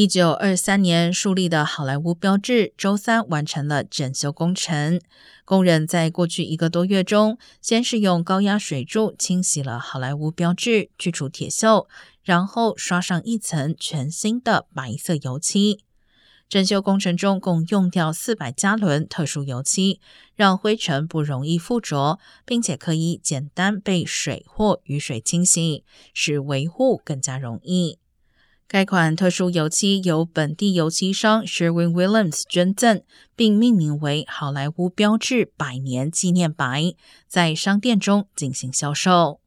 一九二三年树立的好莱坞标志，周三完成了整修工程。工人在过去一个多月中，先是用高压水柱清洗了好莱坞标志，去除铁锈，然后刷上一层全新的白色油漆。整修工程中共用掉四百加仑特殊油漆，让灰尘不容易附着，并且可以简单被水或雨水清洗，使维护更加容易。该款特殊油漆由本地油漆商 Sherwin Williams 捐赠，并命名为“好莱坞标志百年纪念白”，在商店中进行销售。